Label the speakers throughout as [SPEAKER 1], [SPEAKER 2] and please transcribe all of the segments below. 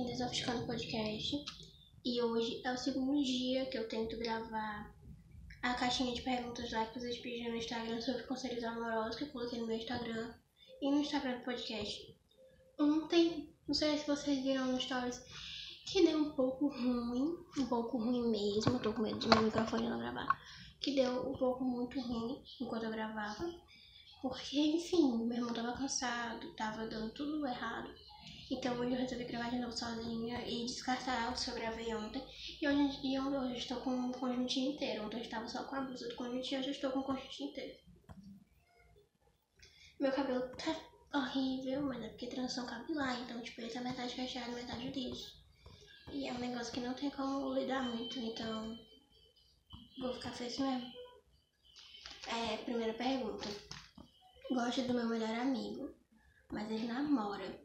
[SPEAKER 1] aqui no Desofiscando Podcast. E hoje é o segundo dia que eu tento gravar a caixinha de perguntas lá que vocês pediram no Instagram sobre conselhos amorosos que eu coloquei no meu Instagram e no Instagram do podcast. Ontem, não sei se vocês viram no Stories, que deu um pouco ruim, um pouco ruim mesmo. Eu tô com medo de meu microfone não gravar. Que deu um pouco muito ruim enquanto eu gravava. Porque, enfim, meu irmão tava cansado, tava dando tudo errado. Então hoje eu resolvi gravar de novo sozinha e descartar o que eu gravei ontem. E hoje em dia eu estou com um conjuntinho inteiro. Ontem eu estava só com a blusa do conjuntinho, hoje eu estou com o conjuntinho inteiro. Meu cabelo tá horrível, mas é porque transição capilar, então tipo, ele tá metade fechado, metade liso. E é um negócio que não tem como lidar muito, então vou ficar feio mesmo. É, primeira pergunta. Gosto do meu melhor amigo, mas ele namora.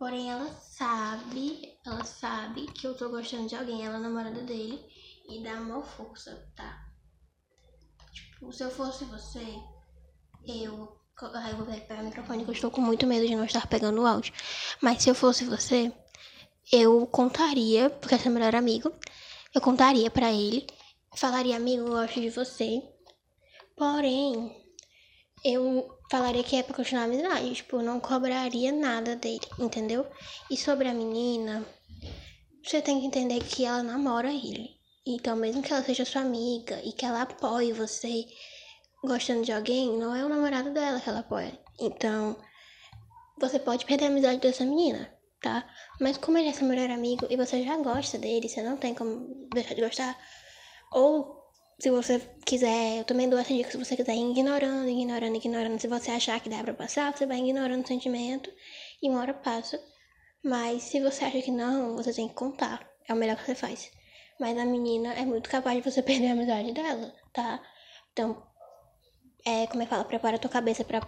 [SPEAKER 1] Porém, ela sabe, ela sabe que eu tô gostando de alguém, ela é namorada dele, e dá uma força, tá? Tipo, se eu fosse você, eu. Ai, eu vou pegar o microfone que eu estou com muito medo de não estar pegando o áudio. Mas se eu fosse você, eu contaria, porque é seu melhor amigo, eu contaria para ele, falaria, amigo, eu gosto de você. Porém, eu falaria que é pra continuar a amizade. Tipo, não cobraria nada dele, entendeu? E sobre a menina, você tem que entender que ela namora ele. Então, mesmo que ela seja sua amiga e que ela apoie você gostando de alguém, não é o namorado dela que ela apoia. Então, você pode perder a amizade dessa menina, tá? Mas como ele é seu melhor amigo e você já gosta dele, você não tem como deixar de gostar. Ou se você quiser, eu também dou essa dica, se você quiser ir ignorando, ignorando, ignorando, se você achar que dá pra passar, você vai ignorando o sentimento e uma hora passa. Mas se você acha que não, você tem que contar. É o melhor que você faz. Mas a menina é muito capaz de você perder a amizade dela, tá? Então, é como é que fala, prepara a tua cabeça para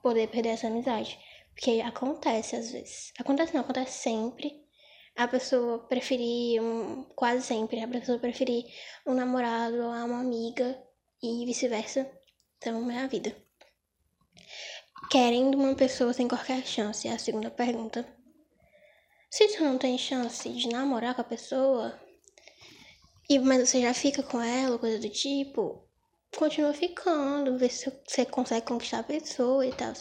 [SPEAKER 1] poder perder essa amizade. Porque acontece às vezes. Acontece não, acontece sempre a pessoa preferir, um, quase sempre, a pessoa preferir um namorado a uma amiga e vice-versa. Então é a vida. Querendo uma pessoa sem qualquer chance, é a segunda pergunta. Se tu não tem chance de namorar com a pessoa, e, mas você já fica com ela, coisa do tipo, continua ficando, vê se você consegue conquistar a pessoa e tal.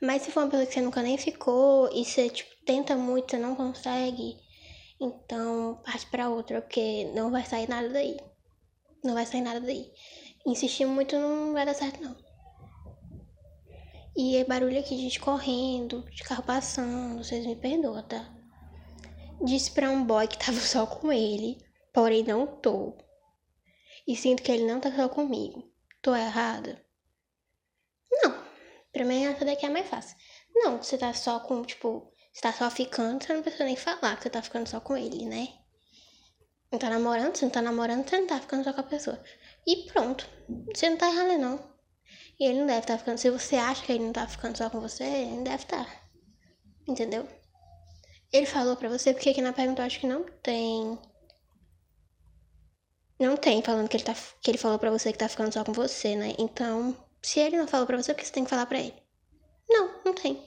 [SPEAKER 1] Mas se for uma pessoa que você nunca nem ficou e você tipo, tenta muito, você não consegue, então, parte para outra, porque não vai sair nada daí. Não vai sair nada daí. Insistir muito não vai dar certo, não. E é barulho aqui de gente correndo, de carro passando, vocês me perdoam, tá? Disse pra um boy que tava só com ele, porém não tô. E sinto que ele não tá só comigo. Tô errada? Não. Pra mim essa daqui é mais fácil. Não, você tá só com, tipo, você tá só ficando, você não precisa nem falar que você tá ficando só com ele, né? Não tá namorando, você não tá namorando, você não tá ficando só com a pessoa. E pronto. Você não tá errado, não. E ele não deve estar tá ficando. Se você acha que ele não tá ficando só com você, ele deve estar. Tá. Entendeu? Ele falou pra você, porque aqui na pergunta eu acho que não tem. Não tem falando que ele, tá, que ele falou pra você que tá ficando só com você, né? Então, se ele não falou pra você, o que você tem que falar pra ele? Não, não tem.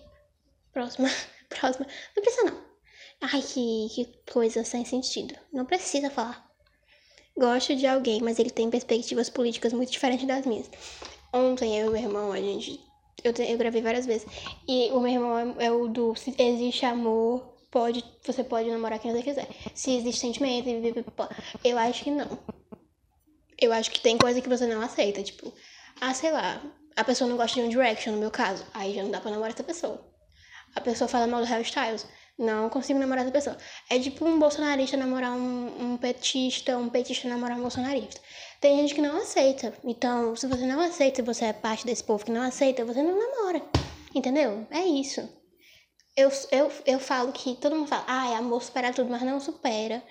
[SPEAKER 1] Próxima. Próxima. Não precisa, não. Ai, que, que coisa sem sentido. Não precisa falar. Gosto de alguém, mas ele tem perspectivas políticas muito diferentes das minhas. Ontem eu e meu irmão, a gente. Eu, eu gravei várias vezes. E o meu irmão é, é o do se existe amor, pode, você pode namorar quem você quiser. Se existe sentimento, eu acho que não. Eu acho que tem coisa que você não aceita. Tipo, ah, sei lá, a pessoa não gosta de um direction, no meu caso. Aí já não dá pra namorar essa pessoa a pessoa fala mal do Harry Styles. Não consigo namorar essa pessoa. É tipo um bolsonarista namorar um, um petista, um petista namorar um bolsonarista. Tem gente que não aceita. Então, se você não aceita, você é parte desse povo que não aceita, você não namora. Entendeu? É isso. Eu, eu, eu falo que todo mundo fala, ah, é amor supera tudo, mas não supera.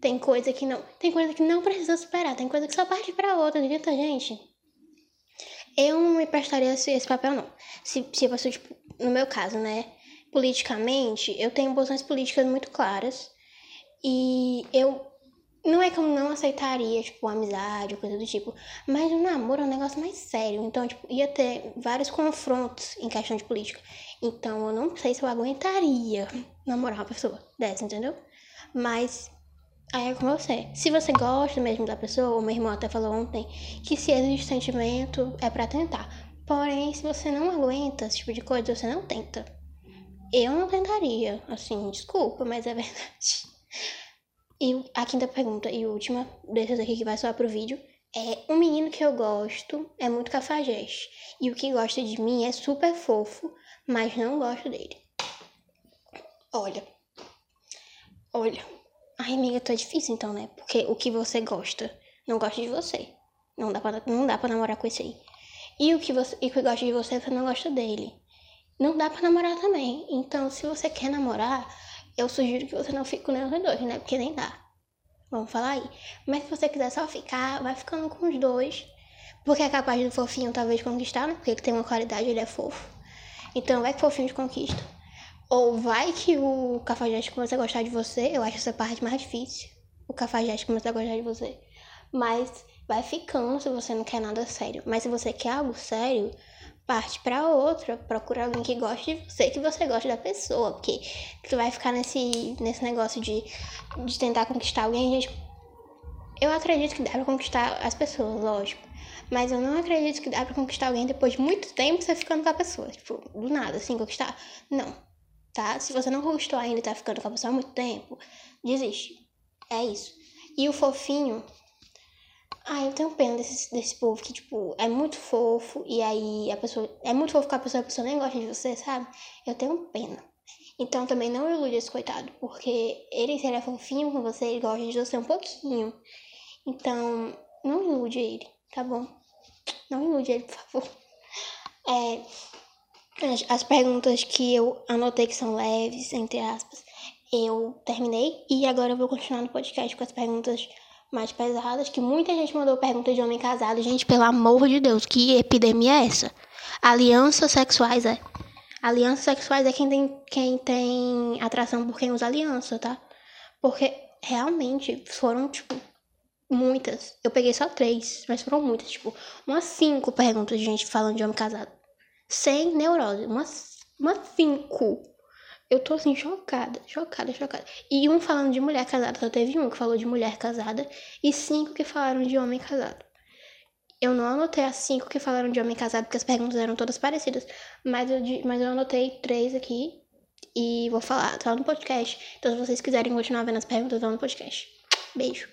[SPEAKER 1] Tem coisa que não. Tem coisa que não precisa superar, tem coisa que só parte pra outra, acredita, gente? Eu não me prestaria esse, esse papel, não. Se, se você, tipo, no meu caso, né? Politicamente, eu tenho posições políticas muito claras e eu Não é que eu não aceitaria, tipo, amizade ou coisa do tipo. Mas o namoro é um negócio mais sério. Então, tipo, ia ter vários confrontos em questão de política. Então, eu não sei se eu aguentaria namorar uma pessoa dessa, entendeu? Mas aí é com você. Se você gosta mesmo da pessoa, o meu irmão até falou ontem que se existe sentimento é para tentar. Porém, se você não aguenta esse tipo de coisa, você não tenta. Eu não tentaria, assim, desculpa, mas é verdade. E a quinta pergunta e última desses aqui que vai só pro vídeo é um menino que eu gosto é muito cafajeste e o que gosta de mim é super fofo, mas não gosto dele. Olha, olha, ai amiga, tá difícil então, né? Porque o que você gosta não gosta de você, não dá para não dá para namorar com esse aí. E o que você e o que gosta de você você não gosta dele, não dá para namorar também. Então, se você quer namorar eu sugiro que você não fique com nenhum dos dois, né? Porque nem dá. Vamos falar aí. Mas se você quiser só ficar, vai ficando com os dois. Porque é capaz do fofinho talvez conquistar, né? Porque ele tem uma qualidade, ele é fofo. Então vai que o fofinho te conquista. Ou vai que o cafajeste começa a gostar de você. Eu acho essa parte mais difícil. O cafajeste começa a gostar de você. Mas vai ficando se você não quer nada sério. Mas se você quer algo sério, parte para outra, procura alguém que goste de você, que você goste da pessoa, porque tu vai ficar nesse, nesse negócio de, de tentar conquistar alguém, gente. Eu acredito que dá pra conquistar as pessoas, lógico. Mas eu não acredito que dá pra conquistar alguém depois de muito tempo você ficando com a pessoa. Tipo, do nada, assim, conquistar. Não. Tá? Se você não conquistou ainda e tá ficando com a pessoa há muito tempo, desiste. É isso. E o fofinho, ah, eu tenho pena desse, desse povo que, tipo, é muito fofo e aí a pessoa. É muito fofo que a pessoa, a pessoa nem gosta de você, sabe? Eu tenho pena. Então também não ilude esse coitado, porque ele, se ele é fofinho com você, ele gosta de você um pouquinho. Então, não ilude ele, tá bom? Não ilude ele, por favor. É, as, as perguntas que eu anotei que são leves, entre aspas, eu terminei e agora eu vou continuar no podcast com as perguntas mais pesadas, que muita gente mandou pergunta de homem casado. Gente, pelo amor de Deus, que epidemia é essa? Alianças sexuais é. Alianças sexuais é quem tem, quem tem atração por quem usa aliança, tá? Porque realmente foram, tipo, muitas. Eu peguei só três, mas foram muitas, tipo, umas cinco perguntas de gente falando de homem casado. Sem neurose. Umas, umas cinco. Eu tô assim, chocada, chocada, chocada. E um falando de mulher casada, só teve um que falou de mulher casada e cinco que falaram de homem casado. Eu não anotei as cinco que falaram de homem casado, porque as perguntas eram todas parecidas. Mas eu, mas eu anotei três aqui e vou falar, tá no podcast. Então, se vocês quiserem continuar vendo as perguntas, vão no podcast. Beijo.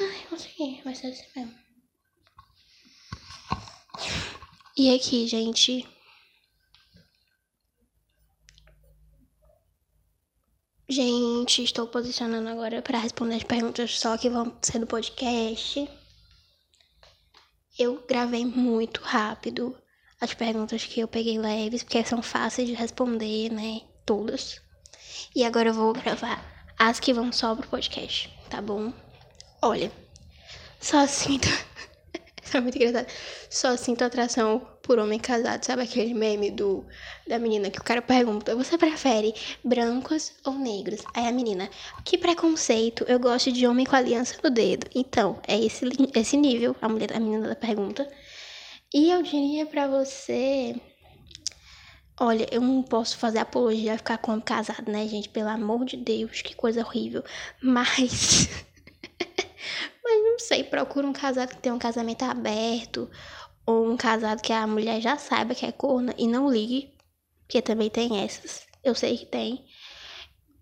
[SPEAKER 1] Ai, consegui, vai ser assim mesmo. E aqui, gente, Gente, estou posicionando agora para responder as perguntas só que vão ser do podcast. Eu gravei muito rápido as perguntas que eu peguei leves, porque são fáceis de responder, né? Todas. E agora eu vou gravar as que vão só pro podcast, tá bom? Olha, só sinto. É muito engraçado. Só sinto atração por homem casado. Sabe aquele meme do da menina que o cara pergunta: Você prefere brancos ou negros? Aí a menina: Que preconceito, eu gosto de homem com aliança no dedo. Então, é esse, esse nível, a mulher a menina da pergunta. E eu diria para você. Olha, eu não posso fazer apologia a ficar com homem casado, né, gente? Pelo amor de Deus, que coisa horrível. Mas. Sei, procura um casado que tenha um casamento aberto ou um casado que a mulher já saiba que é corna e não ligue, porque também tem essas. Eu sei que tem.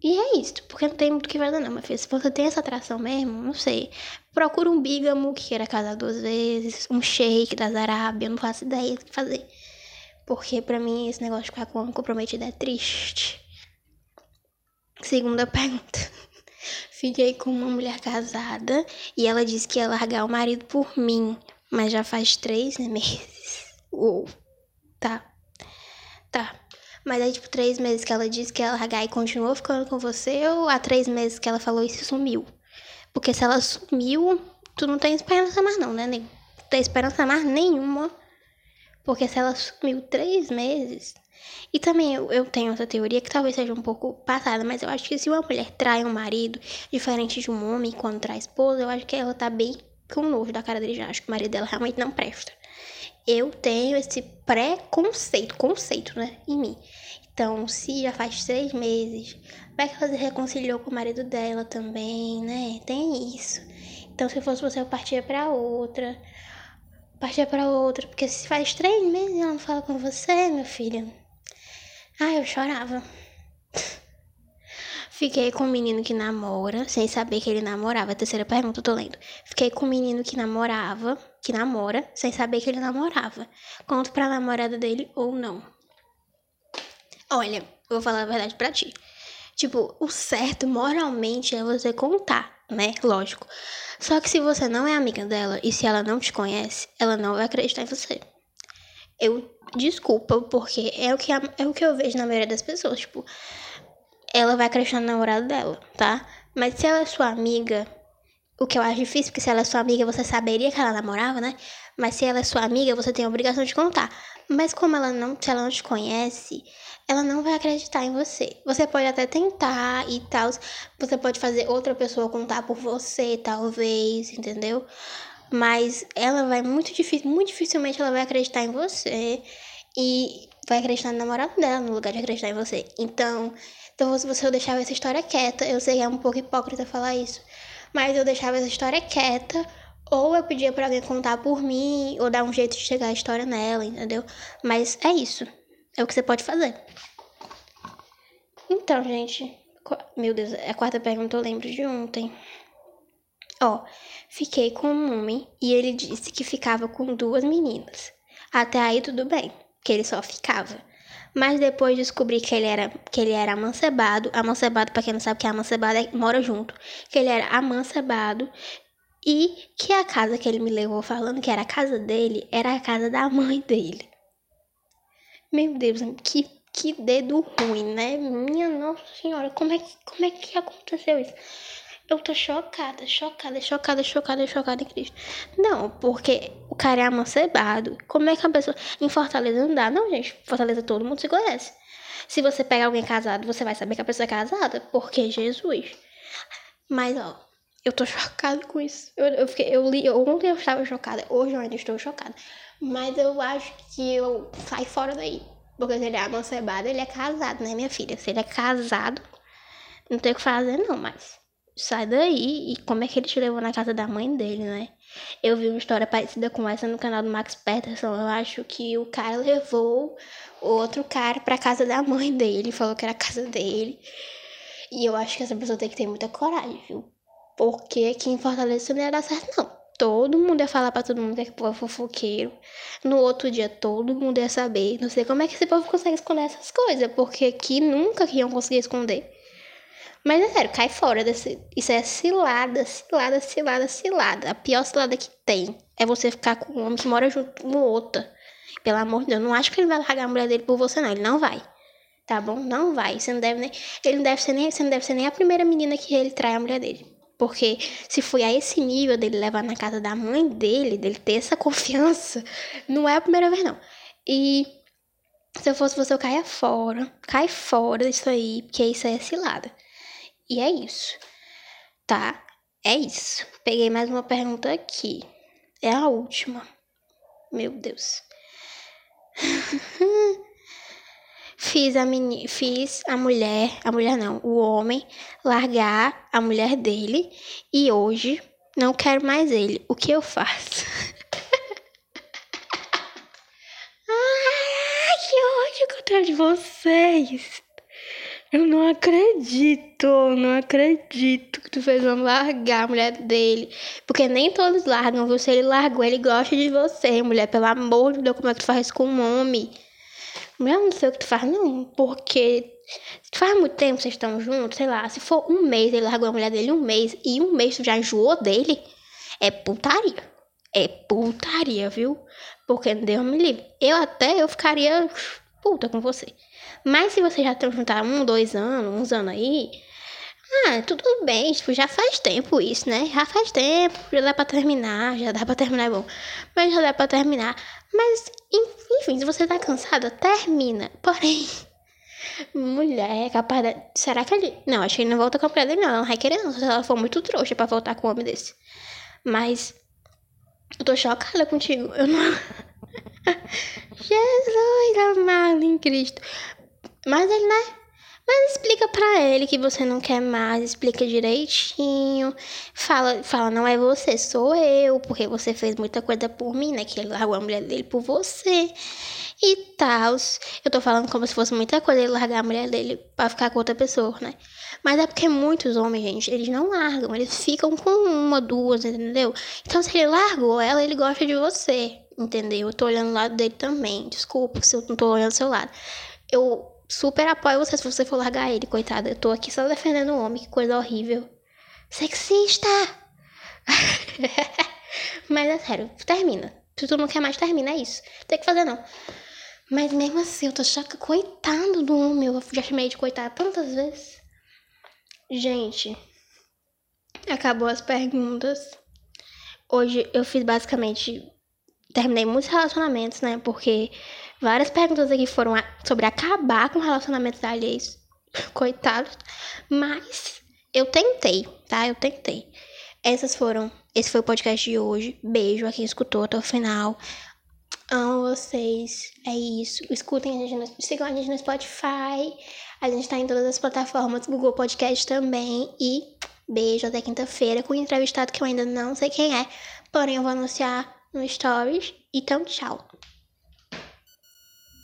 [SPEAKER 1] E é isso, porque não tem muito o que fazer não, mas Se você tem essa atração mesmo, não sei. Procura um bígamo que queira casar duas vezes, um shake das Arábia, não faço ideia do que fazer. Porque pra mim esse negócio de ficar com homem comprometido é triste. Segunda pergunta. Fiquei com uma mulher casada e ela disse que ia largar o marido por mim mas já faz três meses. Uou. Tá. Tá. Mas aí, tipo, três meses que ela disse que ia largar e continuou ficando com você, ou há três meses que ela falou e sumiu? Porque se ela sumiu, tu não tem esperança mais não, né, Não tem esperança mais nenhuma. Porque se ela sumiu três meses, E também eu, eu tenho essa teoria que talvez seja um pouco passada, mas eu acho que se uma mulher trai um marido, diferente de um homem quando trai esposa, eu acho que ela tá bem com nojo da cara dele já. Acho que o marido dela realmente não presta. Eu tenho esse preconceito, conceito, né, em mim. Então, se já faz três meses, vai que ela se reconciliou com o marido dela também, né? Tem isso. Então, se fosse você, eu partia pra outra. Partia pra outra. Porque se faz três meses e ela não fala com você, meu filho. Ah, eu chorava. Fiquei com um menino que namora, sem saber que ele namorava. Terceira pergunta tô lendo. Fiquei com um menino que namorava, que namora, sem saber que ele namorava. Conto pra namorada dele ou não. Olha, vou falar a verdade pra ti. Tipo, o certo moralmente é você contar, né? Lógico. Só que se você não é amiga dela e se ela não te conhece, ela não vai acreditar em você. Eu desculpa, porque é o que, é o que eu vejo na maioria das pessoas. Tipo, ela vai acreditar no namorado dela, tá? Mas se ela é sua amiga, o que eu acho difícil, porque se ela é sua amiga, você saberia que ela namorava, né? Mas se ela é sua amiga, você tem a obrigação de contar. Mas como ela não, se ela não te conhece, ela não vai acreditar em você. Você pode até tentar e tal. Você pode fazer outra pessoa contar por você, talvez, entendeu? Mas ela vai muito difícil, muito dificilmente ela vai acreditar em você e vai acreditar no namorado dela no lugar de acreditar em você. Então, então se você deixava essa história quieta, eu sei que é um pouco hipócrita falar isso, mas eu deixava essa história quieta ou eu pedia para alguém contar por mim, ou dar um jeito de chegar a história nela, entendeu? Mas é isso. É o que você pode fazer. Então, gente. Meu Deus, a quarta pergunta eu lembro de ontem. Ó, fiquei com um homem e ele disse que ficava com duas meninas. Até aí tudo bem, que ele só ficava. Mas depois descobri que ele era que ele era amancebado. Amancebado, para quem não sabe que é amancebado, é, mora junto. Que ele era amancebado e que a casa que ele me levou falando que era a casa dele, era a casa da mãe dele. Meu Deus, que, que dedo ruim, né? Minha Nossa Senhora, como é, que, como é que aconteceu isso? Eu tô chocada, chocada, chocada, chocada, chocada em Cristo. Não, porque o cara é amancebado. Como é que a pessoa. Em Fortaleza não dá, não, gente. Fortaleza todo mundo se conhece. Se você pega alguém casado, você vai saber que a pessoa é casada. Porque Jesus. Mas, ó, eu tô chocada com isso. Eu, eu, fiquei, eu li, ontem eu estava chocada, hoje eu ainda estou chocada. Mas eu acho que eu saio fora daí. Porque se ele é amancebado, ele é casado, né, minha filha? Se ele é casado, não tem o que fazer, não, mas sai daí. E como é que ele te levou na casa da mãe dele, né? Eu vi uma história parecida com essa no canal do Max Peterson. Eu acho que o cara levou outro cara pra casa da mãe dele, falou que era a casa dele. E eu acho que essa pessoa tem que ter muita coragem, viu? Porque aqui em Fortaleza não ia dar certo, não. Todo mundo ia falar pra todo mundo que é povo fofoqueiro. No outro dia, todo mundo ia saber. Não sei como é que esse povo consegue esconder essas coisas, porque aqui nunca iam conseguir esconder. Mas é sério, cai fora desse. Isso é cilada, cilada, cilada, cilada. A pior cilada que tem é você ficar com um homem que mora junto com outra. Pelo amor de Deus, não acho que ele vai largar a mulher dele por você, não. Ele não vai. Tá bom? Não vai. Você não deve nem. Ele não deve ser nem. Você não deve ser nem a primeira menina que ele trai a mulher dele. Porque se foi a esse nível dele levar na casa da mãe dele, dele ter essa confiança, não é a primeira vez, não. E se eu fosse você, eu caia fora. Cai fora disso aí, porque isso aí é cilada. E é isso. Tá? É isso. Peguei mais uma pergunta aqui. É a última. Meu Deus. fiz a meni, fiz a mulher, a mulher não, o homem largar a mulher dele e hoje não quero mais ele. O que eu faço? Ai, que ódio que eu tenho de vocês. Eu não acredito, não acredito que tu fez um largar a mulher dele. Porque nem todos largam, você ele largou, ele gosta de você, mulher. Pelo amor de Deus, como é que tu faz com um homem? Eu não sei o que tu faz, não, porque faz muito tempo que vocês estão juntos, sei lá, se for um mês, ele largou a mulher dele um mês, e um mês tu já enjoou dele, é putaria. É putaria, viu? Porque Deus me livre. Eu até eu ficaria puta com você. Mas se vocês já juntos há um, dois anos, uns anos aí, Ah, tudo bem, tipo, já faz tempo isso, né? Já faz tempo, já dá pra terminar, já dá pra terminar, é bom. Mas já dá pra terminar. Mas, enfim, se você tá cansada, termina. Porém, mulher é capaz de... Será que ele... Não, acho que ele não volta com a mulher dele, não. Ela não vai querer, não. Se ela for muito trouxa pra voltar com um homem desse. Mas, eu tô chocada contigo. Eu não... Jesus amado em Cristo. Mas ele, né? Mas explica pra ele que você não quer mais, explica direitinho. Fala, fala, não é você, sou eu, porque você fez muita coisa por mim, né? Que ele largou a mulher dele por você. E tal. Eu tô falando como se fosse muita coisa ele largar a mulher dele pra ficar com outra pessoa, né? Mas é porque muitos homens, gente, eles não largam, eles ficam com uma, duas, entendeu? Então se ele largou ela, ele gosta de você, entendeu? Eu tô olhando o lado dele também. Desculpa se eu não tô olhando o seu lado. Eu super apoio você se você for largar ele, coitada. Eu tô aqui só defendendo o homem, que coisa horrível. Sexista! Mas é sério, termina. Se tu não quer mais, termina, é isso. Tem que fazer não. Mas mesmo assim, eu tô chocada. Coitado do homem. Eu já chamei de coitado tantas vezes. Gente, acabou as perguntas. Hoje eu fiz basicamente. Terminei muitos relacionamentos, né? Porque Várias perguntas aqui foram sobre acabar com relacionamentos alheios. Coitados. Mas eu tentei, tá? Eu tentei. Essas foram. Esse foi o podcast de hoje. Beijo a quem escutou até o final. Amo vocês. É isso. Escutem a gente no, sigam a gente no Spotify. A gente tá em todas as plataformas, Google Podcast também. E beijo até quinta-feira com um entrevistado que eu ainda não sei quem é. Porém, eu vou anunciar no Stories. Então, tchau.